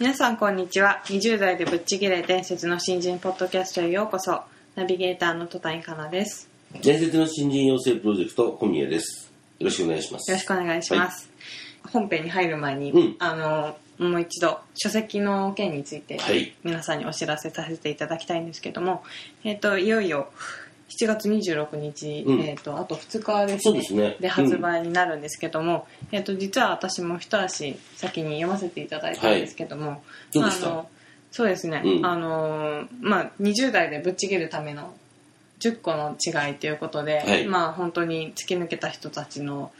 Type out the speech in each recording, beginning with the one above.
皆さんこんにちは。20代でぶっちぎれ伝説の新人ポッドキャストへようこそ。ナビゲーターの戸谷香奈です。伝説の新人養成プロジェクト小宮です。よろしくお願いします。よろしくお願いします、本編に入る前に、うん。あのもう一度書籍の件についてはい。皆さんにお知らせさせていただきたいんですけども、えっといよいよ7月26日、うん。えっとあと2日ですね。ですね。で発売になるんですけども、えっと実は私も一足先に読ませていただいたんですけども、どうでした？あのそうですね、うん。あのまあ20代でぶっちぎるための10個の違いということで、はい。まあ本当に突き抜けた人たちの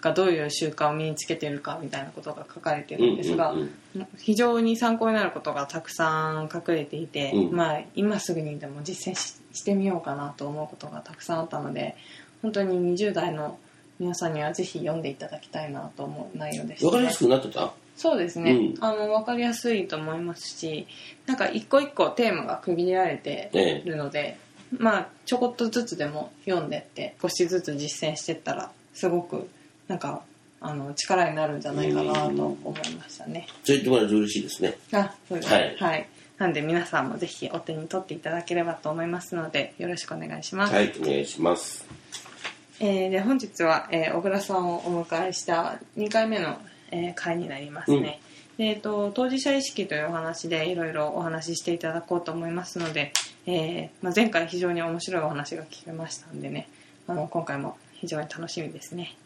がどういう習慣を身につけてるかみたいなことが書かれてるんですが、うんうん。非常に参考になることがたくさん隠れていて、うん。まあ今すぐにでも実践ししてみようかなと思うことがたくさんあったので本当に20代の皆さんにはぜひ読んでいただきたいなと思う内容でした、わかりやすくなってた？そうですね、うん。あの分かりやすいと思いますしなんか一個一個テーマが区切られてえるので、まあちょこっとずつでも読んでって少しずつ実践してったらすごくなんかあの力になるんじゃないかなと思いましたね。そう言ってもらえると嬉しいですね。あそうです。ねはい。はい、なんで皆さんもぜひお手に取っていただければと思いますのでよろしくお願いします。はいお願いします。えーで本日は、えー小倉さんをお迎えした2回目の、えー回になりますね、でえー、と当事者意識というお話でいろいろお話ししていただこうと思いますので、えーまあ、前回非常に面白いお話が聞けましたんでね。あの今回も非常に楽しみですね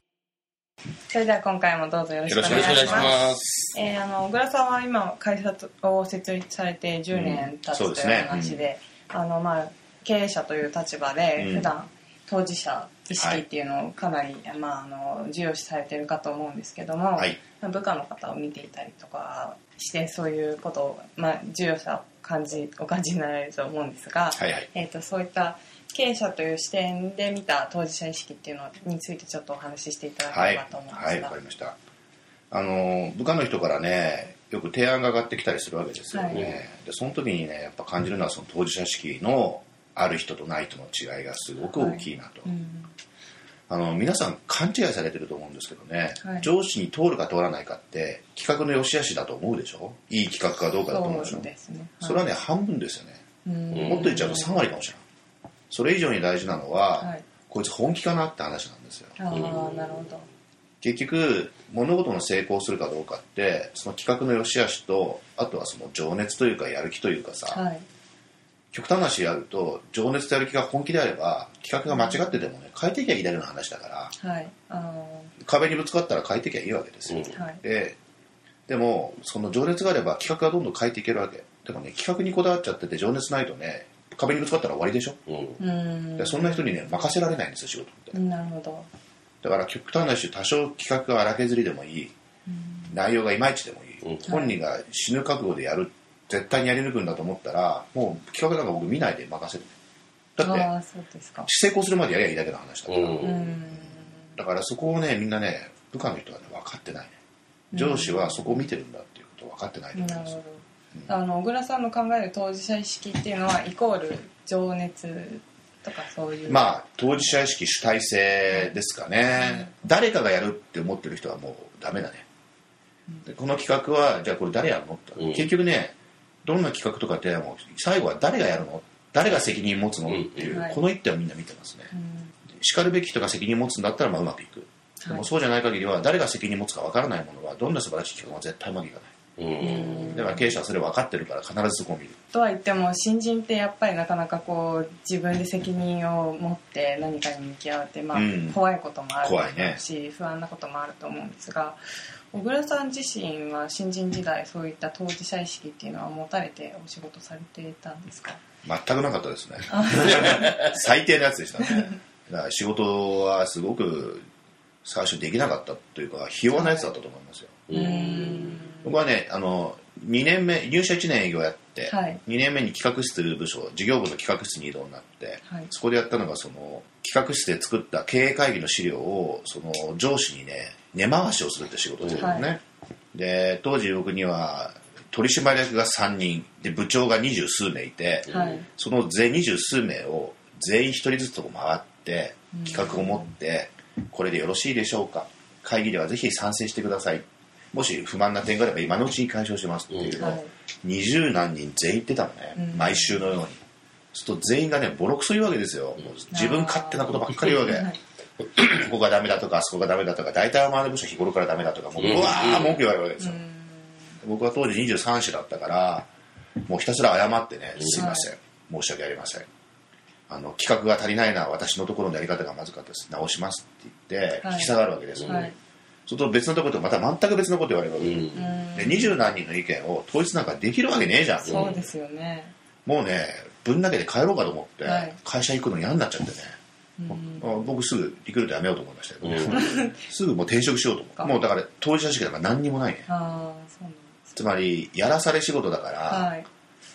それでは今回もどうぞよろしくお願いします。えーあの小倉さんは今会社を設立されて10年経つというそうですね。話で,、あのまあ、経営者という立場でうん。普段当事者意識っていうのをかなり、まあ、あの重要視されてるかと思うんですけども、はい。まあ部下の方を見ていたりとかしてそういうことを、まあ、重要さを感じお感じになられると思うんですが、はいはい。えー、とそういった経営者という視点で見た当事者意識っていうのについてちょっとお話ししていただけはい。ればと思うんですが。はい、わかりました。あの、部下の人からね、よく提案が上がってきたりするわけですよね。はいで、その時にね、やっぱ感じるのはその当事者意識のある人とない人の違いがすごく大きいなと。うんあの、皆さん勘違いされてると思うんですけどね、はい上司に通るか通らないかって企画の良し悪しだと思うでしょ？いい企画かどうかだと思うでしょ？そうですね。それはね、半分ですよね。うんもっと言っちゃうと3割かもしれない。それ以上に大事なのは、はいこいつ本気かなって話なんですよ。ああ、なるほど。結局物事の成功するかどうかってその企画の良し悪しとあとはその情熱というかやる気というかさ、はい。極端な話やると情熱とやる気が本気であれば企画が間違っててもね変えていきゃいいだけの話だからはい。あの壁にぶつかったら変えていきゃいいわけですよ、うんはい。ででもその情熱があれば企画がどんどん変えていけるわけ。でもね企画にこだわっちゃってて情熱ないとね壁にぶつかったら終わりでしょ、うん。うん。でそんな人にね任せられないんですよ仕事って。なるほど。だから極端な話多少企画が荒削りでもいい。内容がいまいちでもいい、うん。本人が死ぬ覚悟でやる絶対にやり抜くんだと思ったらもう企画なんか僕見ないで任せるだってああ、そうですか。成功するまでやりゃいいだけの話だから、うん。うん。だからそこをねみんなね部下の人はね分かってない。ね上司はそこを見てるんだっていうことを分かってないと思うんですよ。なるほど。あの小倉さんの考える当事者意識っていうのはイコール情熱とかそういう。まあ当事者意識主体性ですかね、誰かがやるって思ってる人はもうダメだね。でこの企画はじゃあこれ誰やるの？って、うん。結局ねどんな企画とか提案も最後は誰がやるの？誰が責任持つの、うん。っていう、はい。この一点をみんな見てますね。うん。しかるべき人が責任持つんだったらまあうまくいく。ではい。もそうじゃない限りは誰が責任持つかわからないものはどんな素晴らしい企画も絶対うまくいかない。うん。だから経営者はそれ分かってるから必ずそこを見る。とは言っても新人ってやっぱりなかなかこう自分で責任を持って何かに向き合うって、まあうん。怖いこともある怖いね。し、不安なこともあると思うんですが小倉さん自身は新人時代そういった当事者意識っていうのは持たれてお仕事されていたんですか？全くなかったですね。最低なやつでしたね。だから仕事はすごく最初できなかったというかひ弱なやつだったと思いますよ、僕はねあの2年目入社1年営業やって、はい。2年目に企画室部署事業部の企画室に移動になって、はい。そこでやったのがその企画室で作った経営会議の資料をその上司にね根回しをするって仕事をしてたのね、はい。で当時僕には取締役が3人で部長が二十数名いて、はい。その全二十数名を全員一人ずつとこ回って企画を持ってこれでよろしいでしょうか。会議ではぜひ賛成してください。もし不満な点があれば今のうちに解消しますっていう。のをはい。二十何人全員言ってたのね、うん。毎週のように。すると全員がねボロクソ言うわけですよ。自分勝手なことばっかり言うわけ、はい ここがダメだとかあそこがダメだとか大体お前の部署日頃からダメだとかもううわー文句言われるわけですよ、僕は当時23歳だったからもうひたすら謝ってね「すいません、申し訳ありません」あの企画が足りないのは私のところのやり方がまずかったです。直しますって言ってはい。引き下がるわけです。よ、はい。そうすると別のところとまた全く別のこと言われるわけ、で二十何人の意見を統一なんかできるわけねえじゃんそうですよね。もうねぶん投げて帰ろうかと思って、はい。会社行くの嫌になっちゃってね、うん。あ僕すぐリクルート辞めようと思いましたよ、うん。すぐもう転職しようと思あうもうだから当事者式だから何にもないね。つまりやらされ仕事だから、はい。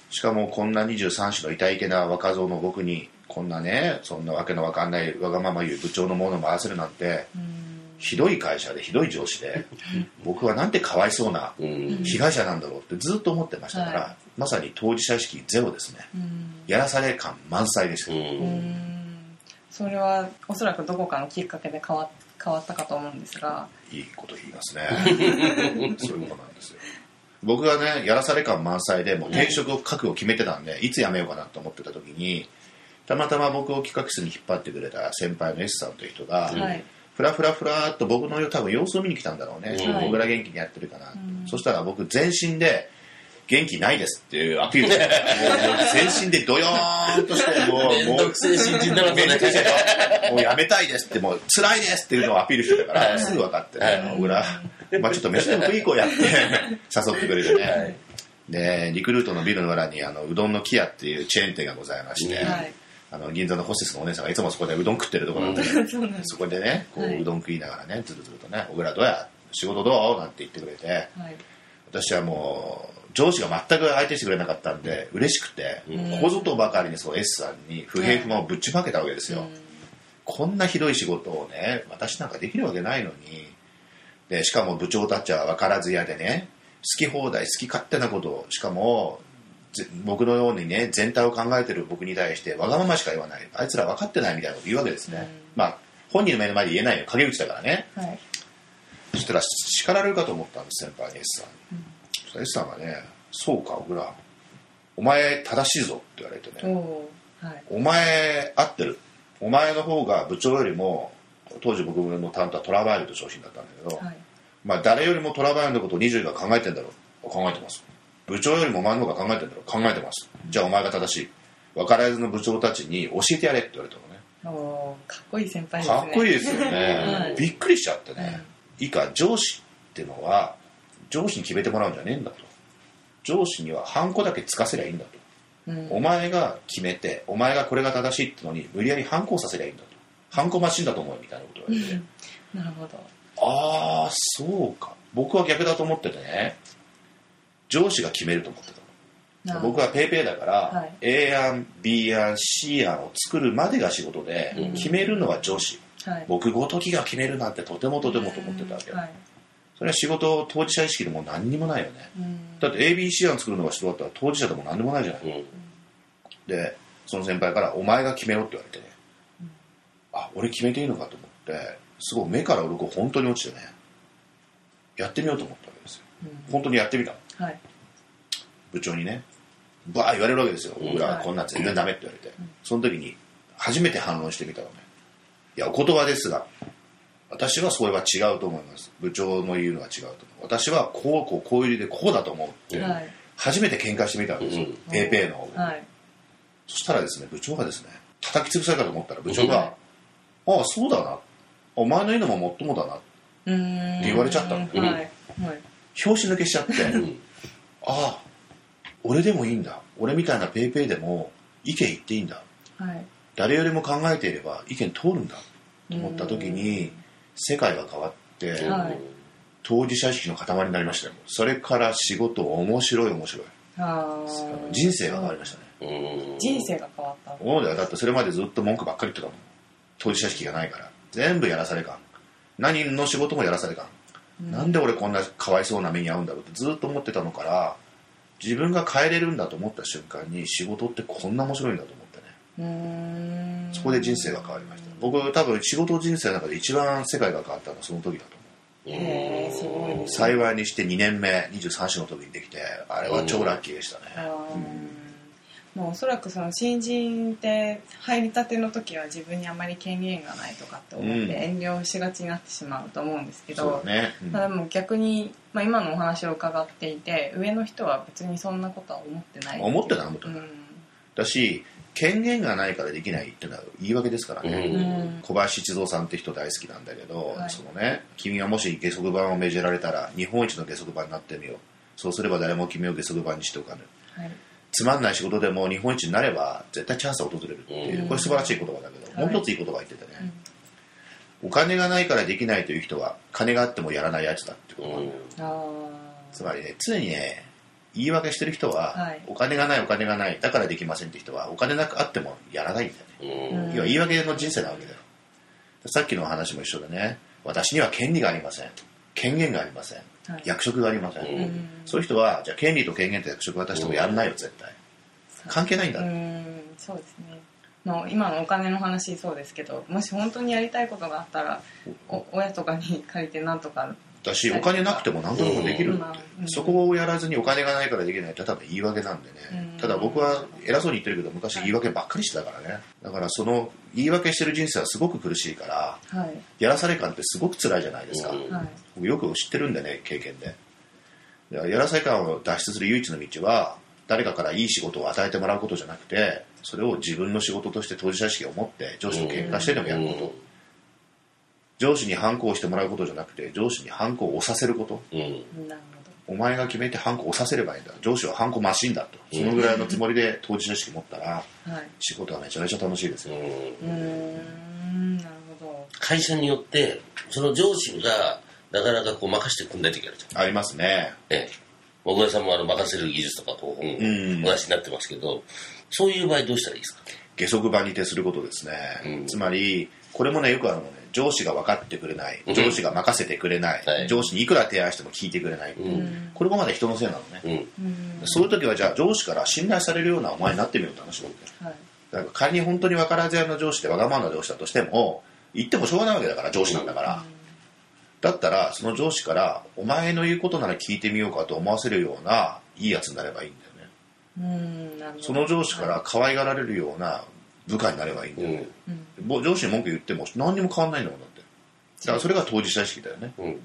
しかもこんな23歳の痛いけな若造の僕にこんなねそんなわけのわかんないわがまま言う部長のものを回せるなんてうん。ひどい会社でひどい上司で 僕はなんてかわいそうなうん。被害者なんだろうってずっと思ってましたから、はまさに当事者意識ゼロですね。うん。やらされ感満載でした、ううんんそれはおそらくどこかのきっかけで変わ変わったかと思うんですが。いいこと言いますね。そういうことなんですよ。僕がねやらされ感満載でもう転職を覚悟決めてたんでいつ辞めようかなと思ってた時にたまたま僕を企画室に引っ張ってくれた先輩の S さんという人が、はい。ふらふらふらっと僕の多分様子を見に来たんだろうね、はい。僕ら元気にやってるかな、うん。そしたら僕全身で元気ないですっていうアピール。全身でドヨーンとしてもうめんどくせえ新人だなそれ。めんどくせえもうやめたいですってもう辛いですっていうのをアピールしてたから、はい。すぐ分かってね、はい。僕ら、まあ、ちょっと飯でも食い行こうやって 誘ってくれてね、はい。でリクルートのビルの裏にあのうどんの木屋っていうチェーン店がございまして、あの銀座のホステスのお姉さんがいつもそこでうどん食ってるところなんで、そこでねこう、はい。うどん食いながらねずるずるとね「小倉どうや仕事どう?」なんて言ってくれて。はい。私はもう上司が全く相手してくれなかったんで嬉しくて、うん。ここぞとばかりにそう S さんに不平不満をぶっちまけたわけですよ、こんなひどい仕事をね私なんかできるわけないのにでしかも部長たちは分からず屋でね好き放題好き勝手なことをしかもぜ僕のようにね全体を考えてる僕に対してわがまましか言わない。あいつら分かってないみたいなこと言うわけですね、うん。まあ本人の目の前で言えないよ陰口だからね。はい。そしたら叱られるかと思ったんです先輩に S さんに、そしたら S さんがね「そうか小倉お前正しいぞ」って言われてねおはいお前合ってる。お前の方が部長よりも当時僕の担当はトラバイルという商品だったんだけど、はい。まあ誰よりもトラバイルのことを20が考えてんだろう。考えてます。部長よりもお前の方が考えてんだろう。考えてます。じゃあお前が正しい。分からずの部長たちに教えてやれって言われたのね。かっこいい先輩ですね。かっこいいですよね、はい。びっくりしちゃってね、いいか上司ってのは上司に決めてもらうんじゃねえんだと。上司にはハンコだけつかせりゃいいんだと。うん。お前が決めてお前がこれが正しいってのに無理やり反抗させりゃいいんだと。反抗マシンだと思うよみたいなこと言われて、なるほど。ああそうか。僕は逆だと思っててね。上司が決めると思ってた僕はペイペイだから、はい。A 案 B 案 C 案を作るまでが仕事で、うん。決めるのは上司。はい。僕ごときが決めるなんてとてもとてもと思ってたわけよ、はいそれは仕事当事者意識でも何にもないよね。うん。だって ABC 案作るのが人だったら当事者でも何でもないじゃない、うん。でその先輩から「お前が決めろ」って言われてね、あ俺決めていいのかと思ってすごい目から鱗本当に落ちてね。やってみようと思ったわけですよ。うん。本当にやってみたはい。部長にねバー言われるわけですよ。うん。僕らこんなん全然ダメって言われて。その時に初めて反論してみたのね。いやお言葉ですが私はそれは違うと思います。部長の言うのは違うと思う。私はこうこうこういう理由でこうだと思うってはい。初めて喧嘩してみたんですよ。うんペイペイのはい。そしたらですね部長がですね叩き潰されたと思ったら部長が「ああそうだな。お前の言うのももっともだな」って言われちゃったの。はい。はい。拍子抜けしちゃって。うん。ああ俺でもいいんだ。俺みたいなペイペイでも意見言っていいんだ。はい。誰よりも考えていれば意見通るんだ。と思った時に世界が変わって、はい。当事者意識の塊になりましたよ。それから仕事面白い面白い。人生が変わりましたね。うん。人生が変わった。思うだよだってそれまでずっと文句ばっかり言ってたもん。当事者意識がないから。全部やらされ感。何の仕事もやらされ感、なんで俺こんなかわいそうな目に遭うんだろうってずっと思ってたのから自分が変えれるんだと思った瞬間に仕事ってこんな面白いんだと思ってね。そこで人生が変わりました僕多分仕事人生の中で一番世界が変わったのはその時だと思う。へえすごいです幸いにして2年目23歳の時にできてあれは超ラッキーでしたね、あー。もうおそらくその新人って入りたての時は自分にあまり権限がないとかって思っうん。て遠慮しがちになってしまうと思うんですけど、そうだね、うん。ただもう逆に、まあ、今のお話を伺っていて上の人は別にそんなことは思ってない。思ってない思ってないうん。だし権限がないからできないっていうのは言い訳ですからね、小林一三さんって人大好きなんだけど、はい。そのね君がもし下足版を命じられたら日本一の下足版になってみよう。そうすれば誰も君を下足版にしておかぬ。はい。つまんない仕事でも日本一になれば絶対チャンスは訪れるっていう、うん。これ素晴らしい言葉だけど、はい。もう一ついい言葉言っててね、お金がないからできないという人は金があってもやらないやつだってこと、うん。あつまりね常にね言い訳してる人は、はい。お金がないお金がないだからできませんって人はお金なくあってもやらないんだよね、要は言い訳の人生なわけだよ。さっきの話も一緒でね。私には権利がありません。権限がありません。ーはい。役職がありません、そういう人はじゃあ権利と権限と役職渡してもやらないよ絶対。関係ないんだ、うんそうですね。もう今のお金の話そうですけどもし本当にやりたいことがあったらお親とかに借りてなんとかだしお金なくても何とでもできる。って、うん。そこをやらずにお金がないからできないって多分言い訳なんでね、うん。ただ僕は偉そうに言ってるけど昔言い訳ばっかりしてたからね。だからその言い訳してる人生はすごく苦しいからはい。やらされ感ってすごく辛いじゃないですか、僕よく知ってるんでね経験でやらされ感を脱出する唯一の道は誰かからいい仕事を与えてもらうことじゃなくてそれを自分の仕事として当事者意識を持って上司と喧嘩してでもやること、上司に反抗してもらうことじゃなくて上司に反抗を押させること。うん。なるお前が決めてハンコ押させればいいんだ。上司はハンコマシンだと。そのぐらいのつもりで当事者意識持ったら仕事はめちゃめちゃ楽しいですよ、うん。うーんなるほど。会社によってその上司がなかなかこう任せてくんない時あるじゃん。ありますね。ええ。小倉さんもあの任せる技術とかこう、ん。お出しになってますけどそういう場合どうしたらいいですか？下足場に徹することですね、うん。つまりこれもねよくあるのね上司が分かってくれないうん。上司が任せてくれない、はい。上司にいくら提案しても聞いてくれない、うん。これもまだ人のせいなのね、うん。うん。そういう時はじゃあ上司から信頼されるようなお前になってみようって話なんだよ。はい。だから仮に本当に分からず屋の上司でわがままな上司だとしても言ってもしょうがないわけだから上司なんだから、だったらその上司からお前の言うことなら聞いてみようかと思わせるようないいやつになればいいんだよね。その上司から可愛がられるような部下になればいいんだよね、うん。上司に文句言っても何にも変わんないんだもんだって。だからそれが当事者意識だよね。うん。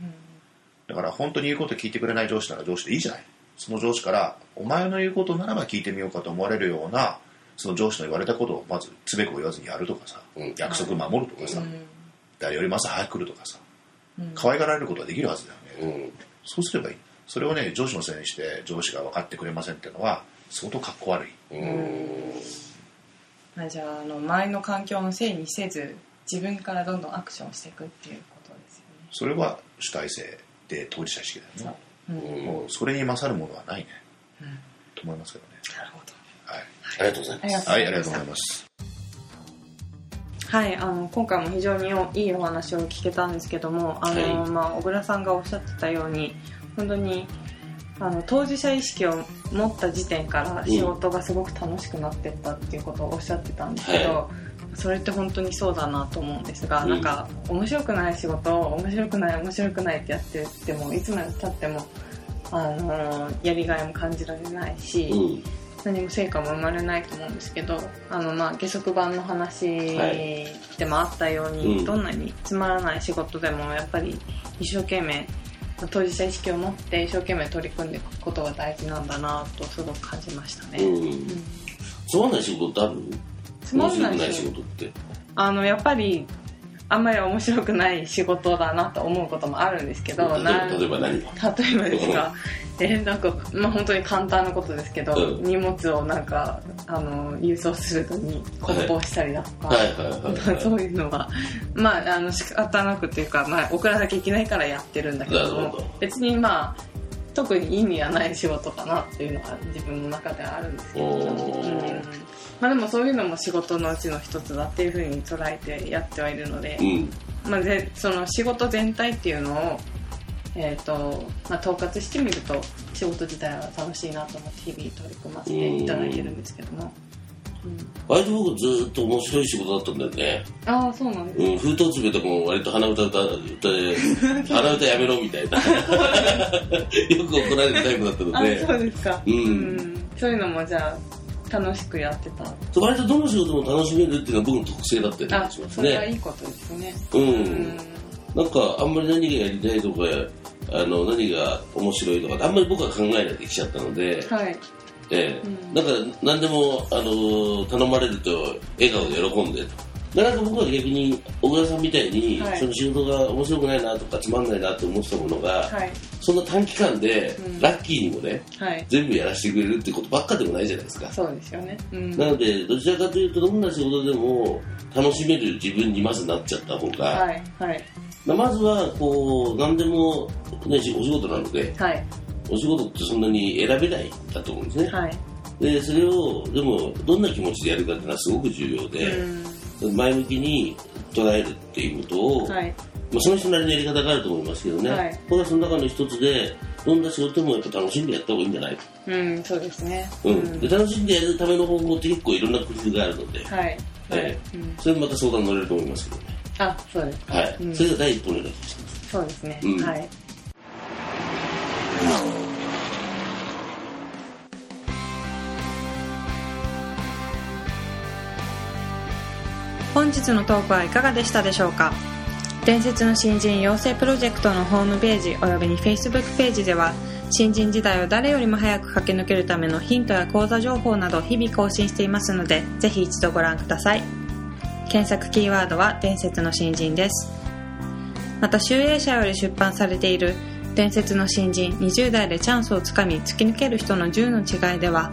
だから本当に言うこと聞いてくれない上司なら上司でいいじゃない。その上司からお前の言うことならば聞いてみようかと思われるようなその上司の言われたことをまずつべこ言わずにやるとかさ、うん。約束守るとかさ、うん誰よりも朝早く来るとかさうん。可愛がられることはできるはずだよね、うん。そうすればいい。それをね上司のせいにして上司が分かってくれませんっていうのは相当かっこ悪いうんあじゃああの周りの環境のせいにせず自分からどんどんアクションしていくっていうことですよね。それは主体性で当事者意識だよねう。んもうそれに勝るものはないね。うん。と思いますけどね。なるほどはい、ありがとうございます。はい、ありがとうございます。はい、あの今回も非常にいいお話を聞けたんですけどもあの、はい。まあ、小倉さんがおっしゃってたように本当にあの当事者意識を持った時点から仕事がすごく楽しくなってったっていうことをおっしゃってたんですけど、はそれって本当にそうだなと思うんですが、うん。なんか面白くない仕事を面白くない面白くないってやっててもいつまでたってもあのやりがいも感じられないし、うん。何も成果も生まれないと思うんですけどあの、まあ、下足版の話でもあったように、うん。どんなにつまらない仕事でもやっぱり一生懸命当事者意識を持って一生懸命取り組んでいくことが大事なんだなとすごく感じましたね、うん。うん。つまんない仕事ってある？つまんない仕事って。あのやっぱりあんまり面白くない仕事だなと思うこともあるんですけど例えば何が？例えばですか、えーなんか、まあ、本当に簡単なことですけど、うん。荷物をなんかあの郵送するのに梱包したりだとか、そういうのはまああの仕方なくっていうか、まあ、送らなきゃいけないからやってるんだけども別にまあ特に意味はない仕事かなっていうのは自分の中ではあるんですけど、まあ、でもそういうのも仕事のうちの一つだっていうふうに捉えてやってはいるので、うん。まあ、ぜその仕事全体っていうのを、えーとまあ、統括してみると仕事自体は楽しいなと思って日々取り組ませていただいてるんですけども、うん、割と僕ずーっと面白い仕事だったんだよね。ああそうなんです。うん、封筒詰めとかも割と鼻歌歌歌で、鼻歌やめろみたいな。よく怒られるタイプだったのあで、そうですか、うん。そういうのもじゃあ楽しくやってた割とどの仕事も楽しめるっていうのは僕の特性だったりあしますそれはいね。いことですねうん。なんか、あんまり何がやりたいとか、あの、何が面白いとか、あんまり僕は考えないできちゃったので、はいええうんだから何でも、あの頼まれると笑顔で喜んでと。でなんか僕は逆に小倉さんみたいに、はい。その仕事が面白くないなとかつまんないなと思ってたものが、はい。そんな短期間で、うん。ラッキーにもねはい。全部やらせてくれるってことばっかでもないじゃないですか、そうですよね。うん。なのでどちらかというとどんな仕事でも楽しめる自分にまずなっちゃった方が、はい。はい。まずはこう何でも、ね、お仕事なのではい。お仕事ってそんなに選べないんだと思うんですね、はい。でそれをでもどんな気持ちでやるかっていうのはすごく重要で、前向きに捉えるっていうことを、うんはい。まあ、その人なりのやり方があると思いますけどね、はい。僕はその中の一つでどんな仕事もやっぱ楽しんでやった方がいいんじゃない。うんそうですね。うん。で楽しんでやるための方法って結構いろんな工夫があるので、はい。はい。えうん。それもまた相談乗れると思いますけど。ね、あそうですかはい。うん。それが第一歩のような気がします。そうですね。うん。はい本日のトークはいかがでしたでしょうか？伝説の新人養成プロジェクトのホームページおよびに Facebook ページでは新人時代を誰よりも早く駆け抜けるためのヒントや講座情報など日々更新していますのでぜひ一度ご覧ください。検索キーワードは伝説の新人です。また集英社より出版されている伝説の新人20代でチャンスをつかみ突き抜ける人の10の違いでは